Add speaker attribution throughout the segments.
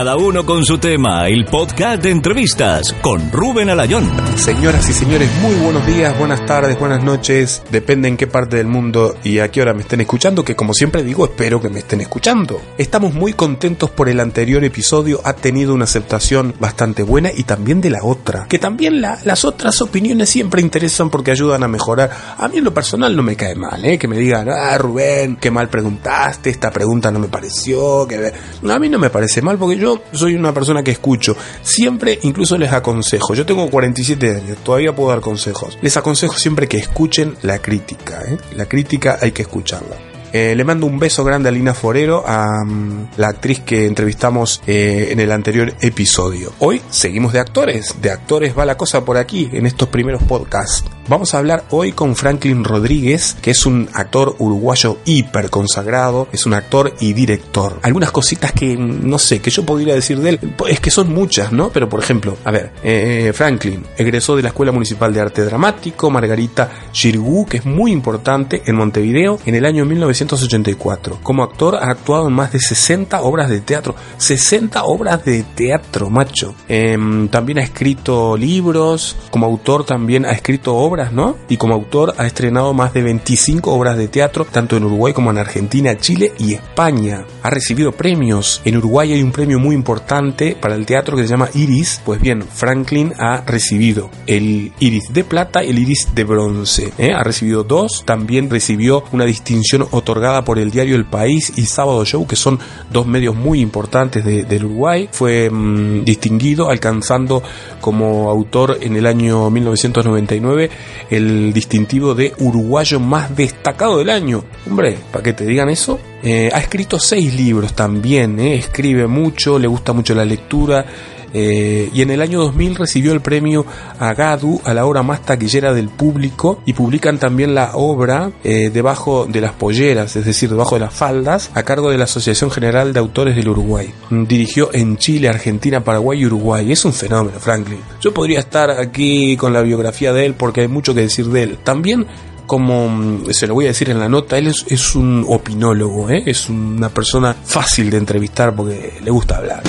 Speaker 1: Cada uno con su tema, el podcast de entrevistas con Rubén Alayón.
Speaker 2: Señoras y señores, muy buenos días, buenas tardes, buenas noches, depende en qué parte del mundo y a qué hora me estén escuchando, que como siempre digo, espero que me estén escuchando. Estamos muy contentos por el anterior episodio, ha tenido una aceptación bastante buena y también de la otra, que también las otras opiniones siempre interesan porque ayudan a mejorar. A mí en lo personal no me cae mal, ¿eh? que me digan, ah, Rubén, qué mal preguntaste, esta pregunta no me pareció, a mí no me parece mal porque yo soy una persona que escucho. Siempre, incluso les aconsejo. Yo tengo 47 años, todavía puedo dar consejos. Les aconsejo siempre que escuchen la crítica. ¿eh? La crítica hay que escucharla. Eh, le mando un beso grande a Lina Forero, a mm, la actriz que entrevistamos eh, en el anterior episodio. Hoy seguimos de actores, de actores va la cosa por aquí, en estos primeros podcasts. Vamos a hablar hoy con Franklin Rodríguez, que es un actor uruguayo hiper consagrado, es un actor y director. Algunas cositas que no sé, que yo podría decir de él, es que son muchas, ¿no? Pero por ejemplo, a ver, eh, Franklin egresó de la Escuela Municipal de Arte Dramático Margarita Girgu, que es muy importante en Montevideo, en el año 1984. Como actor ha actuado en más de 60 obras de teatro. 60 obras de teatro, macho. Em, también ha escrito libros, como autor también ha escrito obras ¿no? Y como autor ha estrenado más de 25 obras de teatro, tanto en Uruguay como en Argentina, Chile y España. Ha recibido premios. En Uruguay hay un premio muy importante para el teatro que se llama Iris. Pues bien, Franklin ha recibido el Iris de plata y el Iris de bronce. ¿eh? Ha recibido dos. También recibió una distinción otorgada por el diario El País y Sábado Show, que son dos medios muy importantes del Uruguay. Fue mm, distinguido alcanzando como autor en el año 1999 el distintivo de uruguayo más destacado del año. Hombre, para que te digan eso. Eh, ha escrito seis libros también, eh, escribe mucho, le gusta mucho la lectura. Eh, y en el año 2000 recibió el premio Agadu a la obra más taquillera del público y publican también la obra debajo de las polleras, es decir, debajo de las faldas, a cargo de la Asociación General de Autores del Uruguay. Dirigió en Chile, Argentina, Paraguay y Uruguay. Es un fenómeno, Franklin. Yo podría estar aquí con la biografía de él porque hay mucho que decir de él. También como mm, se lo voy a decir en la nota, él es, un opinólogo, ¿eh? es una persona fácil de entrevistar porque le gusta hablar.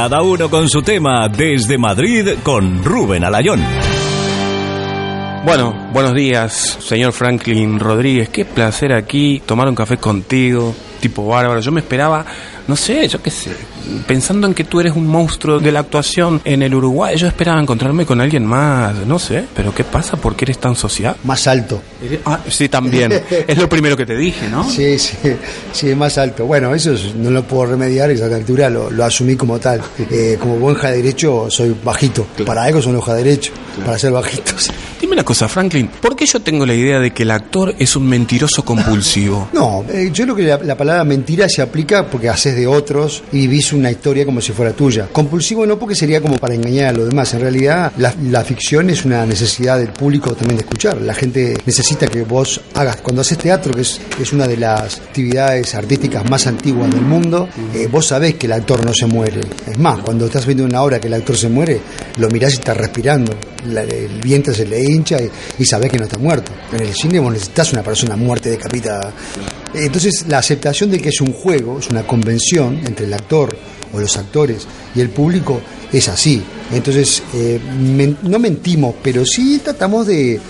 Speaker 1: Cada uno con su tema desde Madrid con Rubén Alayón.
Speaker 2: Bueno, buenos días, señor Franklin Rodríguez. Qué placer aquí tomar un café contigo, tipo bárbaro. Yo me esperaba no sé, yo qué sé, pensando en que tú eres un monstruo de la actuación en el Uruguay, yo esperaba encontrarme con alguien más, no sé, pero ¿qué pasa? ¿Por qué eres tan social?
Speaker 3: Más alto.
Speaker 2: Ah, sí, también. es lo primero que te dije, ¿no?
Speaker 3: Sí, sí, sí, más alto. Bueno, eso no lo puedo remediar, esa altura lo, lo asumí como tal. Eh, como buen derecho soy bajito. Para algo son los derecho, para ser bajitos.
Speaker 2: Dime una cosa, Franklin, ¿por qué yo tengo la idea de que el actor es un mentiroso compulsivo?
Speaker 3: No, eh, yo creo que la, la palabra mentira se aplica porque haces de otros y vivís una historia como si fuera tuya. Compulsivo no porque sería como para engañar a los demás. En realidad la, ficción es una necesidad del público también de escuchar. La gente necesita que vos hagas. Cuando haces teatro, que es, una de las actividades artísticas más antiguas del mundo, eh, vos sabés que el actor no se muere. Es más, cuando estás viendo una obra que el actor se muere, lo mirás y estás respirando. el vientre se le hincha y, y sabés que no está muerto. En el cine vos necesitas una persona muerte decapitada. Entonces la aceptación de que es un juego, es una convención entre el actor o los actores y el público es así. Entonces eh, no mentimos, pero sí tratamos de,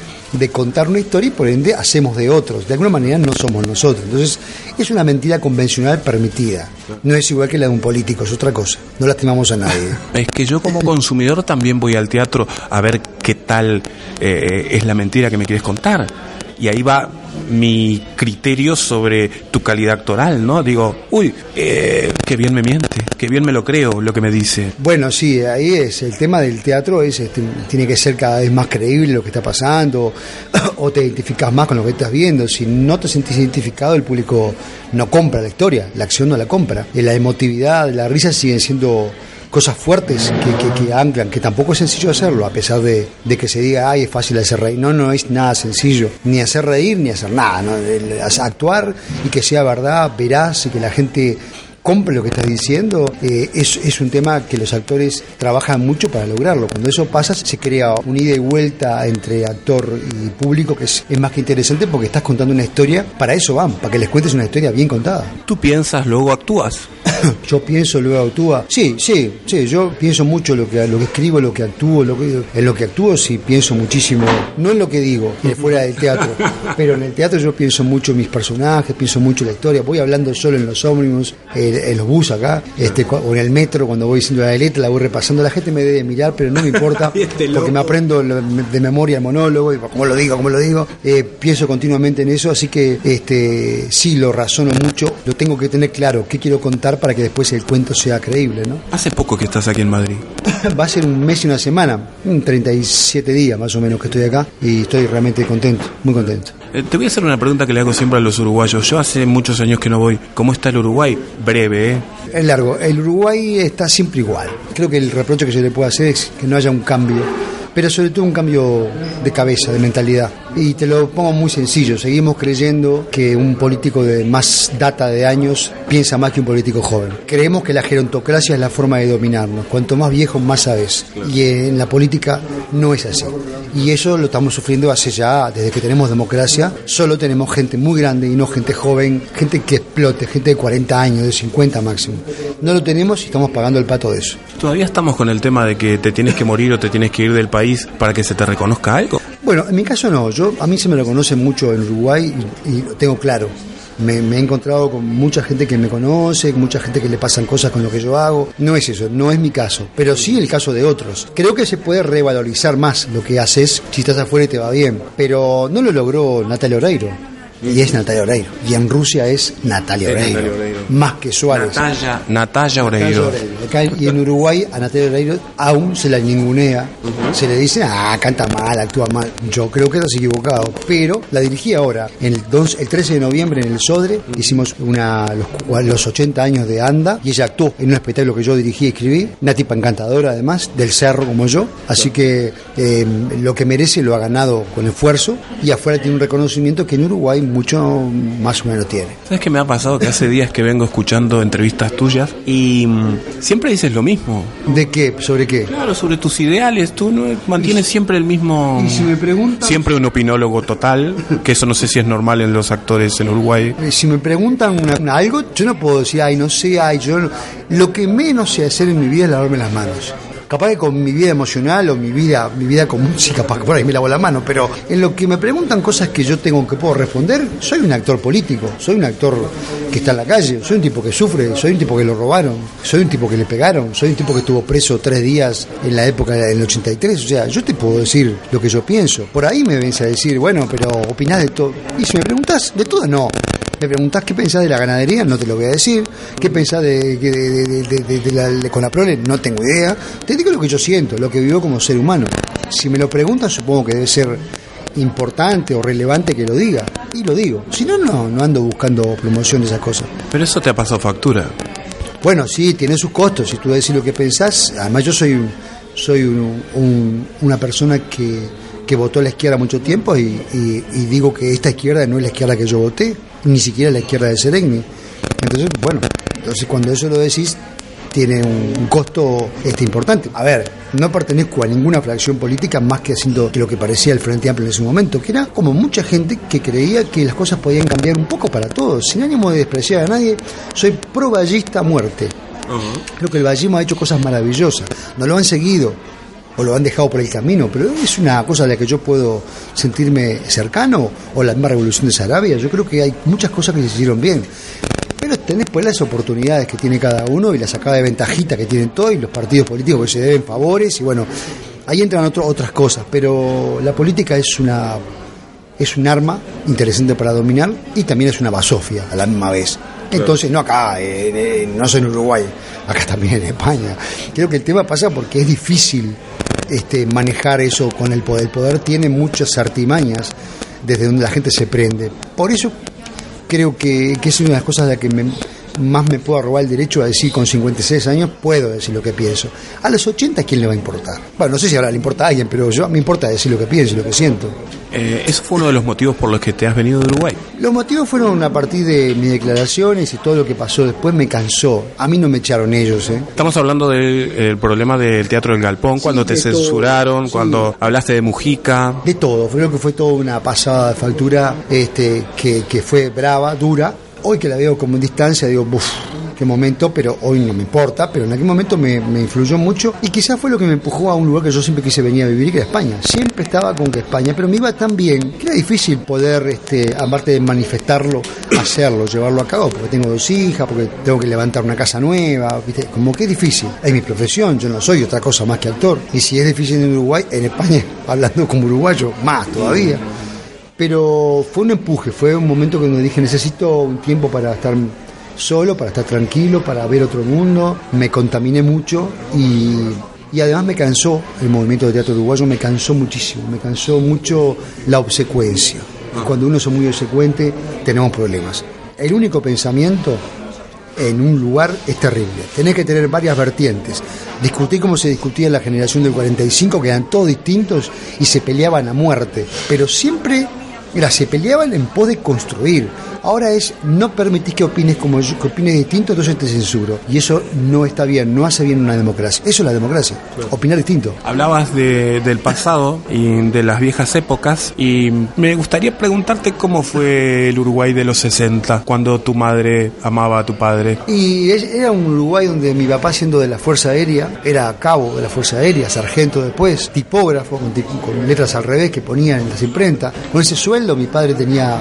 Speaker 3: contar una historia y por ende hacemos de otros. De alguna manera no somos nosotros. Entonces es una mentira convencional permitida. No es igual que la de un político, es otra cosa. No lastimamos a nadie.
Speaker 2: Es que yo como consumidor también voy al teatro a ver qué tal eh, es la mentira que me quieres contar. Y ahí va mi criterio sobre tu calidad actoral, ¿no? Digo, uy, eh, qué bien me miente, qué bien me lo creo lo que me dice.
Speaker 3: Bueno, sí, ahí es, el tema del teatro es, este, tiene que ser cada vez más creíble lo que está pasando, o te identificas más con lo que estás viendo, si no te sentís identificado, el público no compra la historia, la acción no la compra, la emotividad, la risa siguen siendo cosas fuertes que, que, anclan, que tampoco es sencillo hacerlo, a pesar de, que se diga, ay, es fácil hacer reír. No, no es nada sencillo, ni hacer reír ni hacer nada. ¿no? actuar y que sea verdad, veraz y que la gente compre lo que estás diciendo, eh, es, es, un tema que los actores trabajan mucho para lograrlo. Cuando eso pasa, se crea una ida y vuelta entre actor y público que es, es, más que interesante porque estás contando una historia. Para eso van, para que les cuentes una historia bien contada.
Speaker 2: ¿Tú piensas, luego actúas?
Speaker 3: Yo pienso, luego actúa. Sí, sí, sí, yo pienso mucho lo que, lo que escribo, lo que actúo, lo que, en lo que actúo sí pienso muchísimo, no en lo que digo, fuera del teatro, pero en el teatro yo pienso mucho en mis personajes, pienso mucho en la historia, voy hablando solo en los ómnibus, en, los bus acá, este, o en el metro cuando voy diciendo la letra, la voy repasando, la gente me debe mirar, pero no me importa, este porque me aprendo de memoria el monólogo, y como lo digo, como lo digo, eh, pienso continuamente en eso, así que este sí lo razono mucho, lo tengo que tener claro, qué quiero contar para que después el cuento sea creíble, ¿no?
Speaker 2: Hace poco que estás aquí en Madrid.
Speaker 3: Va a ser un mes y una semana, 37 días más o menos que estoy acá y estoy realmente contento, muy contento.
Speaker 2: Eh, te voy a hacer una pregunta que le hago siempre a los uruguayos. Yo hace muchos años que no voy. ¿Cómo está el Uruguay? Breve, ¿eh?
Speaker 3: Es largo. El Uruguay está siempre igual. Creo que el reproche que se le puede hacer es que no haya un cambio pero sobre todo un cambio de cabeza, de mentalidad. Y te lo pongo muy sencillo, seguimos creyendo que un político de más data de años piensa más que un político joven. Creemos que la gerontocracia es la forma de dominarnos, cuanto más viejo más sabes. Y en la política no es así. Y eso lo estamos sufriendo hace ya, desde que tenemos democracia, solo tenemos gente muy grande y no gente joven, gente que explote, gente de 40 años, de 50 máximo. No lo tenemos y estamos pagando el pato de eso.
Speaker 2: Todavía estamos con el tema de que te tienes que morir o te tienes que ir del país para que se te reconozca algo?
Speaker 3: Bueno, en mi caso no. Yo a mí se me lo conoce mucho en Uruguay y, lo tengo claro. Me, he encontrado con mucha gente que me conoce, mucha gente que le pasan cosas con lo que yo hago. No es eso, no es mi caso, pero sí el caso de otros. Creo que se puede revalorizar más lo que haces si estás afuera y te va bien, pero no lo logró Natalia Oreiro y es Natalia Oreiro. Y en Rusia es Natalia Oreiro, más que Suárez.
Speaker 2: Natalia, Natalia Oreiro.
Speaker 3: y en Uruguay a Natalia Oreiro aún se la ningunea, se le dice, ah, canta mal, actúa mal. Yo creo que estás equivocado, pero la dirigí ahora, en el, el 13 de noviembre en el Sodre, hicimos una, los, 80 años de Anda, y ella actuó en un espectáculo que yo dirigí y escribí, una tipa encantadora además, del cerro como yo, así que eh, lo que merece lo ha ganado con esfuerzo, y afuera tiene un reconocimiento que en Uruguay mucho más o menos tiene.
Speaker 2: ¿Sabes qué me ha pasado? Que hace días que vengo escuchando entrevistas tuyas y mm, siempre dices lo mismo.
Speaker 3: ¿De qué? ¿Sobre qué?
Speaker 2: Claro, sobre tus ideales. Tú no mantienes siempre el mismo...
Speaker 3: Y si me preguntan...
Speaker 2: Siempre un opinólogo total, que eso no sé si es normal en los actores en Uruguay.
Speaker 3: Eh, si me preguntan algo, yo no puedo decir, ay, no sé, ay, yo... Lo que menos sé hacer en mi vida es lavarme las manos capaz que con mi vida emocional o mi vida, mi vida común, sí, capaz que por ahí me lavo la mano, pero en lo que me preguntan cosas que yo tengo que puedo responder, soy un actor político, soy un actor que está en la calle, soy un tipo que sufre, soy un tipo que lo robaron, soy un tipo que le pegaron, soy un tipo que estuvo preso tres días en la época del 83, o sea, yo te puedo decir lo que yo pienso. Por ahí me venís a decir, bueno, pero opinás de todo. Y si me preguntas de todo, no. Me preguntás qué pensás de la ganadería, no te lo voy a decir. ¿Qué pensás de, de, la, con la prole? No tengo idea. Te digo lo que yo siento, lo que vivo como ser humano. Si me lo preguntan, supongo que debe ser importante o relevante que lo diga. Y lo digo. Si no, no, no ando buscando promoción de esas cosas.
Speaker 2: Pero eso te ha pasado factura.
Speaker 3: Bueno, sí, tiene sus costos. Si tú decís lo que pensás, además yo soy, soy una persona que, que votó a la izquierda mucho tiempo y, y digo que esta izquierda no es la izquierda que yo voté ni siquiera la izquierda de Serengni. Entonces, bueno, entonces cuando eso lo decís, tiene un costo este, importante. A ver, no pertenezco a ninguna fracción política más que haciendo lo que parecía el Frente Amplio en ese momento, que era como mucha gente que creía que las cosas podían cambiar un poco para todos, sin ánimo de despreciar a nadie. Soy pro a muerte. Creo que el vallismo ha hecho cosas maravillosas. No lo han seguido, o lo han dejado por el camino, pero es una cosa a la que yo puedo sentirme cercano, o la misma revolución de Sarabia, yo creo que hay muchas cosas que se hicieron bien. Pero tenés pues las oportunidades que tiene cada uno y la sacada de ventajita que tienen todos y los partidos políticos que se deben favores y bueno, ahí entran otras cosas, pero la política es una es un arma interesante para dominar y también es una basofia a la misma vez. Entonces, no acá, no soy en Uruguay, acá también en España. Creo que el tema pasa porque es difícil este, manejar eso con el poder. El poder tiene muchas artimañas desde donde la gente se prende. Por eso creo que, que es una de las cosas de las que me, más me puedo robar el derecho a decir con 56 años, puedo decir lo que pienso. A los 80, ¿quién le va a importar? Bueno, no sé si ahora le importa a alguien, pero yo me importa decir lo que pienso y lo que siento.
Speaker 2: Eh, ¿Eso fue uno de los motivos por los que te has venido de Uruguay?
Speaker 3: Los motivos fueron a partir de mis declaraciones y todo lo que pasó después me cansó. A mí no me echaron ellos. ¿eh?
Speaker 2: Estamos hablando del problema del Teatro del Galpón, cuando te censuraron, cuando hablaste de Mujica.
Speaker 3: De todo, creo que fue toda una pasada de factura este, que, que fue brava, dura, Hoy que la veo como en distancia, digo, uff, qué momento, pero hoy no me importa, pero en aquel momento me, influyó mucho y quizás fue lo que me empujó a un lugar que yo siempre quise venir a vivir, que era España. Siempre estaba con que España, pero me iba tan bien que era difícil poder, este, aparte de manifestarlo, hacerlo, llevarlo a cabo, porque tengo dos hijas, porque tengo que levantar una casa nueva, ¿viste? como que difícil. Es mi profesión, yo no soy otra cosa más que actor. Y si es difícil en Uruguay, en España, hablando como uruguayo, más todavía. Pero fue un empuje, fue un momento que me dije, necesito un tiempo para estar solo, para estar tranquilo, para ver otro mundo. Me contaminé mucho y, y además me cansó el movimiento de teatro uruguayo, me cansó muchísimo, me cansó mucho la obsecuencia. Cuando uno es muy obsecuente, tenemos problemas. El único pensamiento en un lugar es terrible. Tenés que tener varias vertientes. Discutí como se discutía en la generación del 45, que eran todos distintos y se peleaban a muerte. Pero siempre, mira, se peleaban en pos de construir. Ahora es, no permitís que opines como yo, que opines distinto, entonces te censuro. Y eso no está bien, no hace bien una democracia. Eso es la democracia, opinar distinto.
Speaker 2: Hablabas de- del pasado y de las viejas épocas y me gustaría preguntarte cómo fue el Uruguay de los 60, cuando tu madre amaba a tu padre.
Speaker 3: Y era un Uruguay donde mi papá, siendo de la Fuerza Aérea, era cabo de la Fuerza Aérea, sargento después, tipógrafo, con, con letras al revés que ponían en las imprentas. Con ese sueldo mi padre tenía,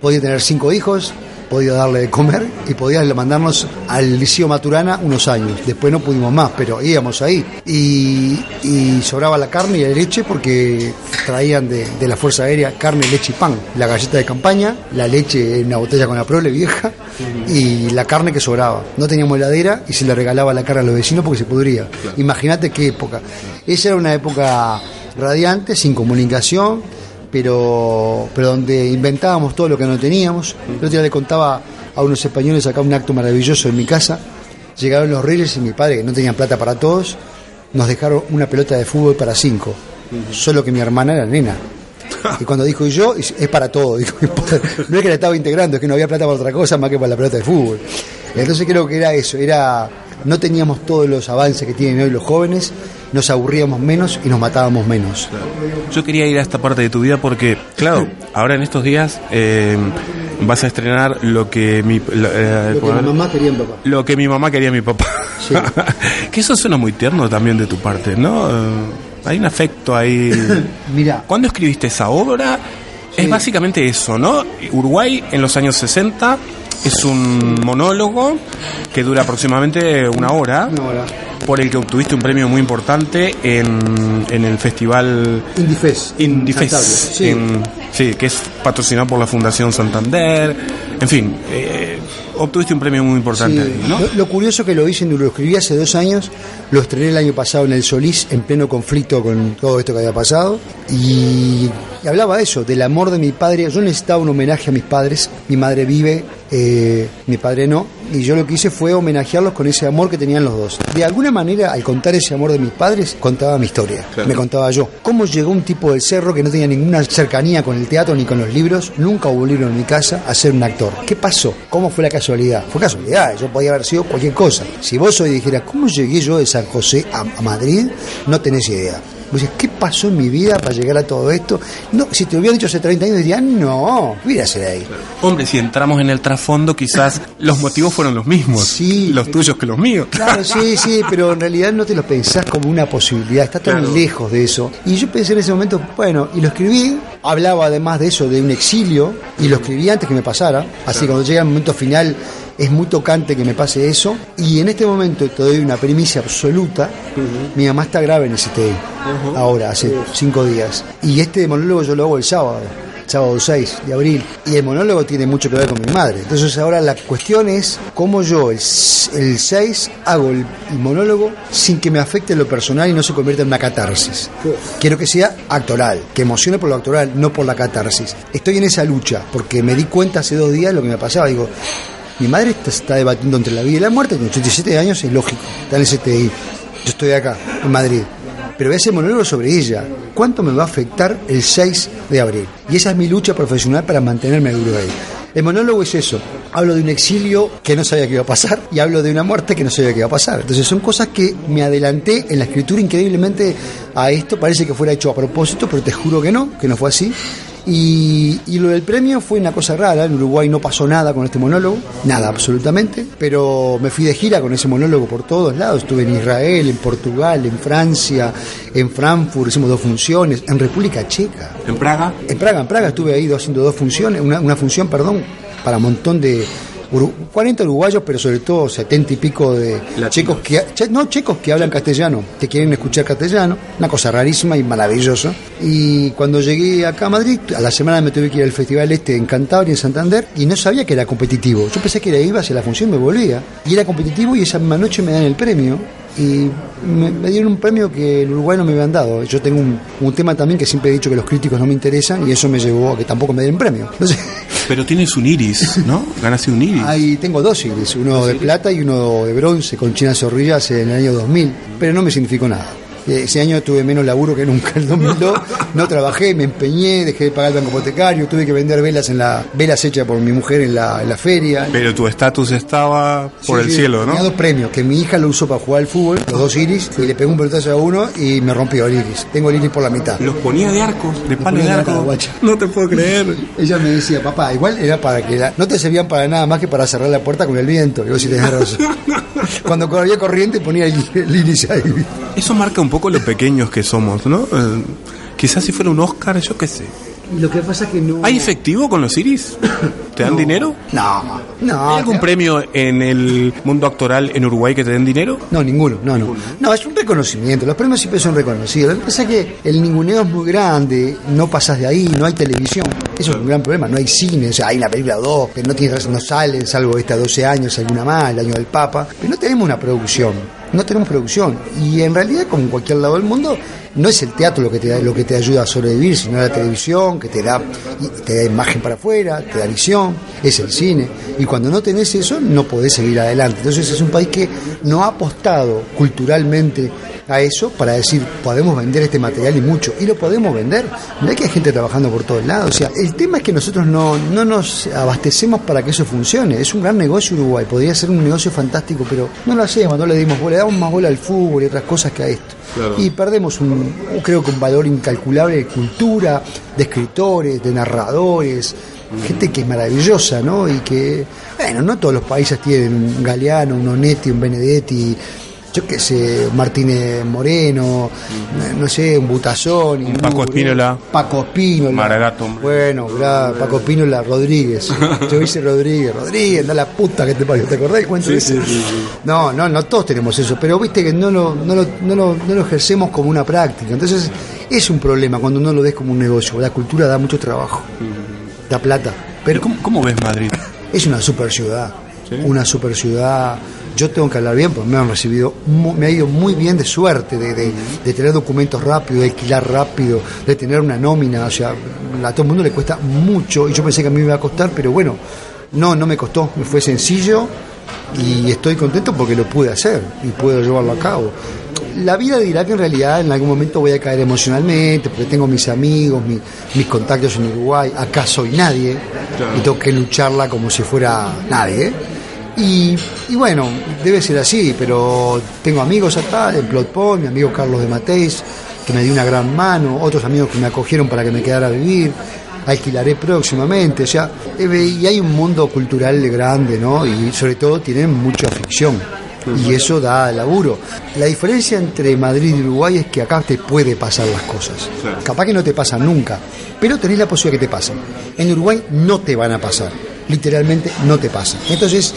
Speaker 3: podía tener cinco hijos, podía darle de comer y podía mandarnos al Liceo Maturana unos años. Después no pudimos más, pero íbamos ahí. Y, y sobraba la carne y la leche porque traían de, de la Fuerza Aérea carne, leche y pan. La galleta de campaña, la leche en una botella con la prole vieja y la carne que sobraba. No teníamos heladera y se le regalaba la carne a los vecinos porque se pudría. Imagínate qué época. Esa era una época radiante, sin comunicación, pero, pero donde inventábamos todo lo que no teníamos. El otro día le contaba a unos españoles acá un acto maravilloso en mi casa. Llegaron los reyes y mi padre, que no tenían plata para todos, nos dejaron una pelota de fútbol para cinco. Solo que mi hermana era nena. Y cuando dijo "Y yo, es para todo. Dijo, no es que la estaba integrando, es que no había plata para otra cosa más que para la pelota de fútbol. Entonces creo que era eso, era no teníamos todos los avances que tienen hoy los jóvenes, nos aburríamos menos y nos matábamos menos.
Speaker 2: Yo quería ir a esta parte de tu vida porque, claro, ahora en estos días eh, vas a estrenar lo que mi... lo, eh,
Speaker 3: Lo que mi mamá quería en papá.
Speaker 2: lo que mi mamá quería mi papá.
Speaker 3: Sí.
Speaker 2: que eso suena muy tierno también de tu parte, ¿no? Eh, hay un afecto ahí.
Speaker 3: Mira,
Speaker 2: ¿Cuándo escribiste esa obra? Es básicamente eso, ¿no? Uruguay en los años 60 es un monólogo que dura aproximadamente una hora,
Speaker 3: una hora.
Speaker 2: por el que obtuviste un premio muy importante en, en el festival
Speaker 3: Indifes.
Speaker 2: Indifes,
Speaker 3: Sí.
Speaker 2: en- sí, que es patrocinado por la Fundación Santander. En fin, eh, obtuviste un premio muy importante,
Speaker 3: Sí.
Speaker 2: ahí, ¿no?
Speaker 3: Lo, lo curioso que lo hice, lo escribí hace dos años, lo estrené el año pasado en el Solís, en pleno conflicto con todo esto que había pasado, y, y hablaba de eso, del amor de mi padre. Yo necesitaba un homenaje a mis padres, mi madre vive, eh, mi padre no, y yo lo que hice fue homenajearlos con ese amor que tenían los dos. De alguna manera, al contar ese amor de mis padres, contaba mi historia, me contaba yo. ¿Cómo llegó un tipo del cerro que no tenía ninguna cercanía con el teatro ni con los libros? Nunca hubo un libro en mi casa a ser un actor. ¿Qué pasó? ¿Cómo fue la casualidad? Fue casualidad, yo podía haber sido cualquier cosa. Si vos hoy dijeras, ¿cómo llegué yo de San José a, a Madrid? No tenés idea. Vos decís, ¿qué pasó en mi vida para llegar a todo esto? No, si te hubieran dicho hace 30 años, dirías, no, mírase de ahí.
Speaker 2: Hombre, si entramos en el trasfondo, quizás los motivos fueron los mismos,
Speaker 3: Sí.
Speaker 2: los tuyos que los míos.
Speaker 3: Claro, sí, sí, pero en realidad no te lo pensás como una posibilidad, está tan
Speaker 2: Claro.
Speaker 3: lejos de eso. Y yo pensé en ese momento, bueno, y lo escribí, hablaba además de eso, de un exilio, y lo escribí antes que me pasara, así que cuando llega el momento final es muy tocante que me pase eso, y en este momento te doy una primicia absoluta, mi mamá está grave en el CTI, ahora, hace cinco días, y este monólogo yo lo hago el sábado sábado 6 de abril. Y el monólogo tiene mucho que ver con mi madre. Entonces ahora la cuestión es cómo yo el, s- el 6 hago el, monólogo sin que me afecte lo personal y no se convierta en una catarsis. Quiero que sea actoral, que emocione por lo actoral, no por la catarsis. Estoy en esa lucha porque me di cuenta hace dos días lo que me pasaba. Digo, mi madre está, está debatiendo entre la vida y la muerte, con 87 años es lógico, está en el CTI. Yo estoy acá, en Madrid. Pero ese monólogo sobre ella. ¿Cuánto me va a afectar el 6 de abril? Y esa es mi lucha profesional para mantenerme duro ahí. El monólogo es eso. Hablo de un exilio que no sabía que iba a pasar y hablo de una muerte que no sabía que iba a pasar. Entonces son cosas que me adelanté en la escritura increíblemente a esto. Parece que fuera hecho a propósito, pero te juro que no, que no fue así. Y, y lo del premio fue una cosa rara, en Uruguay no pasó nada con este monólogo, nada absolutamente, pero me fui de gira con ese monólogo por todos lados, estuve en Israel, en Portugal, en Francia, en Frankfurt, hicimos dos funciones, en República Checa.
Speaker 2: ¿En Praga?
Speaker 3: En Praga, en Praga estuve ahí haciendo dos funciones, una, una función, perdón, para un montón de, 40 uruguayos, pero sobre todo 70 y pico de
Speaker 2: Latinos.
Speaker 3: checos que no checos que hablan castellano, que quieren escuchar castellano, una cosa rarísima y maravillosa. Y cuando llegué acá a Madrid, a la semana me tuve que ir al festival este en Cantabria, en Santander, y no sabía que era competitivo. Yo pensé que era iba hacia la función, me volvía. Y era competitivo y esa misma noche me dan el premio y me, me, dieron un premio que en Uruguay no me habían dado. Yo tengo un, un, tema también que siempre he dicho que los críticos no me interesan y eso me llevó a que tampoco me den premio. Entonces,
Speaker 2: Pero tienes un iris, ¿no? Ganaste un iris.
Speaker 3: Ahí tengo dos iris, uno de plata y uno de bronce con China Zorrilla en el año 2000, pero no me significó nada. Ese año tuve menos laburo que nunca. El 2002 no trabajé, me empeñé, dejé de pagar el banco hipotecario, tuve que vender velas en la velas hechas por mi mujer en la, en la feria.
Speaker 2: Pero tu estatus estaba por
Speaker 3: Sí,
Speaker 2: el
Speaker 3: sí,
Speaker 2: cielo, ¿no?
Speaker 3: Tenía dos premios, que mi hija lo usó para jugar al fútbol, los dos iris, y le pegó un pelotazo a uno y me rompió el iris. Tengo el iris por la mitad.
Speaker 2: Los ponía de arcos, de palo
Speaker 3: ponía
Speaker 2: de
Speaker 3: arco,
Speaker 2: arco.
Speaker 3: guacha.
Speaker 2: No te puedo creer.
Speaker 3: Ella me decía, papá, igual era para que la- no te servían para nada más que para cerrar la puerta con el viento. Digo, si tenés razón. Cuando había corriente ponía el, el iris ahí.
Speaker 2: Eso marca un poco lo pequeños que somos, ¿no? Eh, quizás si fuera un Oscar, yo qué sé.
Speaker 3: Lo que pasa que no.
Speaker 2: ¿Hay efectivo con los iris? ¿Te dan
Speaker 3: No.
Speaker 2: dinero?
Speaker 3: No, no.
Speaker 2: ¿Hay algún premio en el mundo actoral en Uruguay que te den dinero?
Speaker 3: No, ninguno, no, no. No, es un reconocimiento. Los premios siempre son reconocidos. Lo que pasa es que el ninguneo es muy grande, no pasas de ahí, no hay televisión. Eso es un gran problema. No hay cine, o sea, hay una película o dos que no, tiene, no salen, salvo esta 12 años, alguna más, el año del Papa. Pero no tenemos una producción. No tenemos producción. Y en realidad, como en cualquier lado del mundo, no es el teatro lo que te lo que te ayuda a sobrevivir, sino la televisión, que te da, te da imagen para afuera, te da visión, es el cine. Y cuando no tenés eso, no podés seguir adelante. Entonces es un país que no ha apostado culturalmente a eso para decir, podemos vender este material y mucho, y lo podemos vender. No hay que hay gente trabajando por todos lados. O sea, el tema es que nosotros no, no nos abastecemos para que eso funcione. Es un gran negocio Uruguay, podría ser un negocio fantástico, pero no lo hacemos, no le dimos bola, le damos más bola al fútbol y otras cosas que a esto. Y perdemos un, creo que un valor incalculable de cultura, de escritores, de narradores, gente que es maravillosa, ¿no? Y que, bueno, no todos los países tienen un Galeano, un Onetti, un Benedetti, yo qué sé, Martínez Moreno, no sé, un Butazón,
Speaker 2: Un Paco Espínola.
Speaker 3: Paco Espínola.
Speaker 2: Maragato.
Speaker 3: Bueno, Paco Espínola Rodríguez. Yo hice Rodríguez, Rodríguez, da la puta que te parió, ¿te acordás del cuento ese? No, no, no todos tenemos eso, pero viste que no lo, no, lo, no, lo, no lo ejercemos como una práctica. Entonces es un problema cuando no lo ves como un negocio. La cultura da mucho trabajo, da plata,
Speaker 2: Pero
Speaker 3: pero
Speaker 2: ¿cómo, cómo ves Madrid?
Speaker 3: es una super ciudad,
Speaker 2: ¿Sí?
Speaker 3: una super ciudad. Yo tengo que hablar bien porque me han recibido, me ha ido muy bien de suerte, de, de- de tener documentos rápido, de alquilar rápido, de tener una nómina. O sea, a todo el mundo le cuesta mucho y yo pensé que a mí me iba a costar, pero bueno, no, no me costó, me fue sencillo y estoy contento porque lo pude hacer y puedo llevarlo a cabo. La vida dirá que en realidad en algún momento voy a caer emocionalmente porque tengo mis amigos, mi- mis contactos en Uruguay, acá soy nadie y tengo que lucharla como si fuera nadie. Y, y bueno, debe ser así, pero tengo amigos acá en Plot Point, mi amigo Carlos de Mateis, que me dio una gran mano, otros amigos que me acogieron para que me quedara a vivir, alquilaré próximamente, o sea, eh, y hay un mundo cultural grande, ¿no? Y sobre todo tienen mucha ficción. Y eso da laburo. La diferencia entre Madrid y Uruguay es que acá te puede pasar las cosas. Capaz que no te pasan nunca, pero tenés la posibilidad que te pasen. En Uruguay no te van a pasar, literalmente no te pasan. Entonces,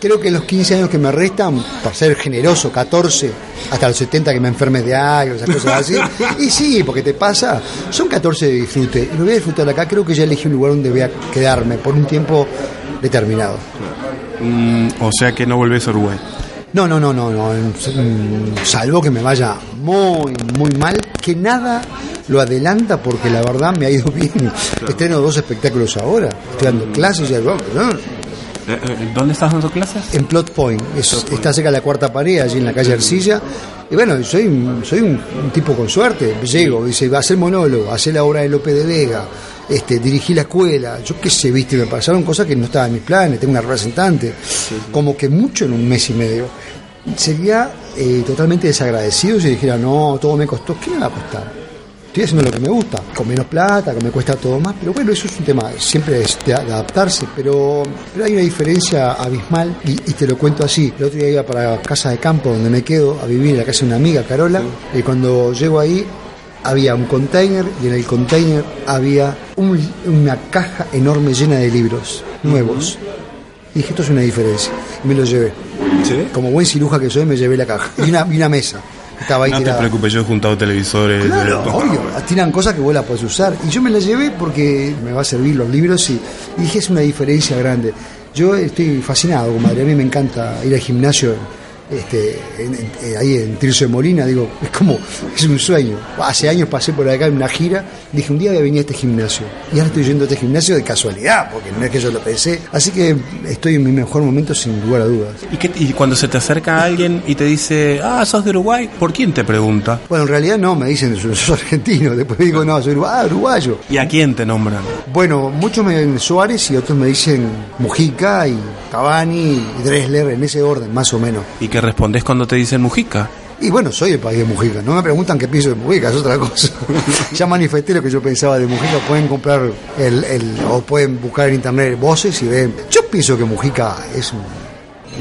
Speaker 3: creo que los 15 años que me restan, para ser generoso, 14, hasta los 70 que me enferme de algo, esas cosas así, y sí, porque te pasa, son 14 de disfrute. Y lo voy a disfrutar acá, creo que ya elegí un lugar donde voy a quedarme por un tiempo determinado.
Speaker 2: Mm, o sea que no volvés a Uruguay.
Speaker 3: No, no, no, no, no. Salvo que me vaya muy, muy mal, que nada lo adelanta porque la verdad me ha ido bien. Estreno dos espectáculos ahora, estoy dando clases y algo, ¿no?
Speaker 2: Eh, eh, ¿Dónde estás dando clases?
Speaker 3: en Plot Point, es- está cerca de la cuarta pared, allí en la calle Arcilla. Y bueno, soy, un- soy un, un tipo con suerte. Llego, dice, va a hacer monólogo, hacer la obra de López de Vega, este, dirigí la escuela, yo qué sé, viste, me pasaron cosas que no estaban en mis planes, tengo una representante, como que mucho en un mes y medio. Sería eh, totalmente desagradecido si dijera, no, todo me costó, ¿qué me va a costar? estoy haciendo lo que me gusta, con menos plata, que me cuesta todo más, pero bueno, eso es un tema, siempre es de, adaptarse, pero, pero hay una diferencia abismal y, te lo cuento así. El otro día iba para casa de campo donde me quedo a vivir, en la casa de una amiga, Carola, y cuando llego ahí había un container y en el container había una caja enorme llena de libros nuevos. Y dije, esto es una diferencia. Y me lo llevé. Como buen ciruja que soy, me llevé la caja. Y una, una mesa. Estaba ahí
Speaker 2: no te preocupes, yo he juntado televisores.
Speaker 3: Claro, obvio, tiran cosas que vos las podés usar. Y yo me las llevé porque me va a servir los libros y, y dije, es una diferencia grande. Yo estoy fascinado, madre A mí me encanta ir al gimnasio este, eh, ahí en Tirso de Molina, digo, es como, es un sueño. Hace años pasé por acá en una gira, dije, un día voy a venir a este gimnasio. Y ahora estoy yendo a este gimnasio de casualidad, porque no es que yo lo pensé. Así que estoy en mi mejor momento sin lugar a dudas.
Speaker 2: ¿Y, y cuando se te acerca alguien y te dice, ah, sos de Uruguay, ¿por quién te pregunta?
Speaker 3: Bueno, en realidad no, me dicen, sos argentino. Después digo, no, soy ah, uruguayo.
Speaker 2: ¿Y a quién te nombran?
Speaker 3: Bueno, muchos me dicen Suárez y otros me dicen Mujica y Cavani y Dressler, en ese orden, más o menos.
Speaker 2: ¿Y qué respondes cuando te dicen Mujica?
Speaker 3: Y bueno, soy el país de Mujica. No me preguntan qué pienso de Mujica, es otra cosa. ya manifesté lo que yo pensaba de Mujica. Pueden comprar el, el, o pueden buscar en internet voces y ven. Yo pienso que Mujica es un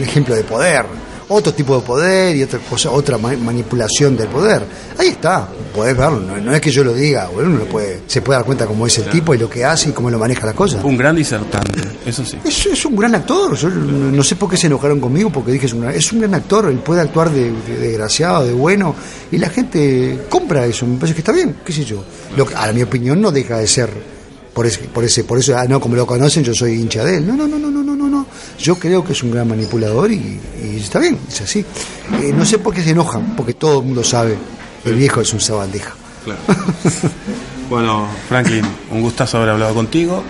Speaker 3: ejemplo de poder otro tipo de poder y otra cosa, otra manipulación del poder. Ahí está, podés verlo, no, es que yo lo diga, uno lo puede, se puede dar cuenta cómo es el tipo y lo que hace y cómo lo maneja la cosa.
Speaker 2: Un gran disertante, eso sí.
Speaker 3: Es, un gran actor, yo no sé por qué se enojaron conmigo, porque dije es un, es un gran actor, él puede actuar de, desgraciado, de bueno, y la gente compra eso, me parece que está bien, qué sé yo. Lo que, a mi opinión no deja de ser por ese, por ese, por eso, ah, no, como lo conocen, yo soy hincha de él. No, no, no, no. Yo creo que es un gran manipulador y, está bien, es así. Eh, no sé por qué se enojan, porque todo el mundo sabe. El viejo es un sabandija.
Speaker 2: Claro. bueno, Franklin, un gustazo haber hablado contigo.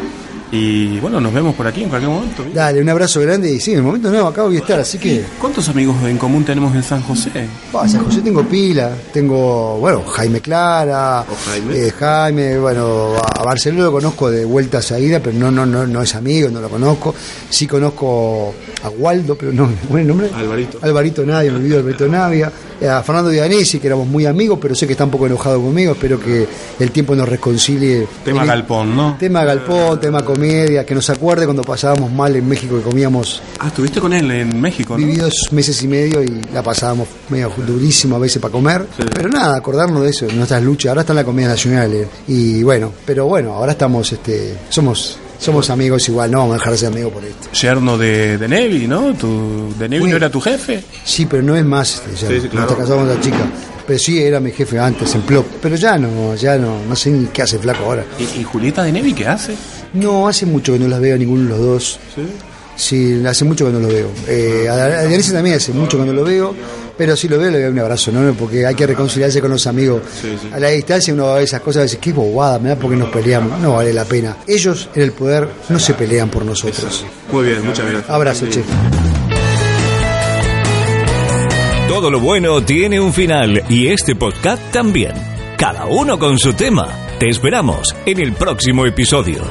Speaker 2: Y bueno, nos vemos por aquí en cualquier momento.
Speaker 3: Dale, un abrazo grande y sí, en el momento nuevo acá voy a estar, así que...
Speaker 2: ¿Cuántos amigos en común tenemos en San José?
Speaker 3: en San José tengo pila, tengo, bueno, Jaime Clara, Jaime? Eh, Jaime, bueno, a Barcelona lo conozco de vuelta a ida, pero no, no, no, no es amigo, no lo conozco. Sí conozco a Waldo, pero no, ¿cuál el nombre?
Speaker 2: Alvarito.
Speaker 3: Alvarito Navia, me olvidó Alvarito Navia. Eh, a Fernando Dianesi, que éramos muy amigos, pero sé que está un poco enojado conmigo, espero que el tiempo nos reconcilie.
Speaker 2: Tema Galpón, ¿no?
Speaker 3: Tema Galpón, tema comedia, que nos acuerde cuando pasábamos mal en México y comíamos.
Speaker 2: Ah, estuviste con él en México,
Speaker 3: ¿no? Viví dos meses y medio y la pasábamos medio durísimo a veces para comer. Pero nada, acordarnos de eso, de nuestras luchas. Ahora está en la comedia nacional. Eh, y bueno, pero bueno, ahora estamos, este, somos somos amigos igual, no vamos a dejar de ser amigos por esto.
Speaker 2: Yerno de, de Nevi, ¿no? Tu, ¿De Nevi no era tu jefe?
Speaker 3: Sí, pero no es más. Este, sí, claro. Nos casamos la chica. Pero sí, era mi jefe antes en Plop. Pero ya no, ya no, no sé ni qué hace flaco ahora.
Speaker 2: ¿Y, ¿Y, Julieta de Nevi qué hace?
Speaker 3: No, hace mucho que no las veo a ninguno de los dos. ¿Sí? Sí, hace mucho que no lo veo. Eh, a, a también hace mucho que no lo veo. Pero si lo veo, le doy un abrazo, ¿no? Porque hay que reconciliarse con los amigos. A la distancia uno ve esas cosas y dice, qué bobada, me da porque nos peleamos. No vale la pena. Ellos en el poder no se pelean por nosotros.
Speaker 2: Muy bien, muchas gracias.
Speaker 3: Abrazo, chef.
Speaker 1: Todo lo bueno tiene un final y este podcast también. Cada uno con su tema. Te esperamos en el próximo episodio.